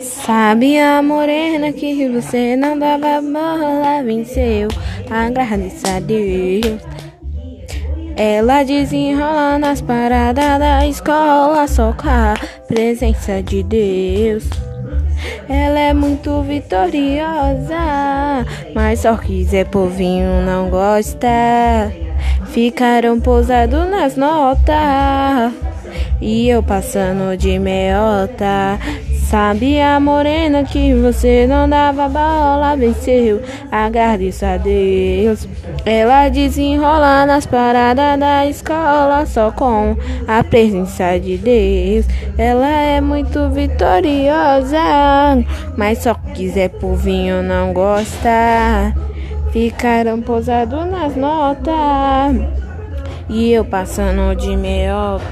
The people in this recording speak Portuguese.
Sabe a morena que você não dava bola, venceu, agradeça a Deus. Ela desenrola nas paradas da escola, só com a presença de Deus. Ela é muito vitoriosa, mas só quiser povinho não gosta. Ficaram pousados nas notas e eu passando de meiota. Sabe a morena que você não dava bola, venceu, agradeço a Deus. Ela desenrola nas paradas da escola só com a presença de Deus. Ela é muito vitoriosa, mas só quiser por vinho não gosta. Ficaram pousados nas notas e eu passando de meiota.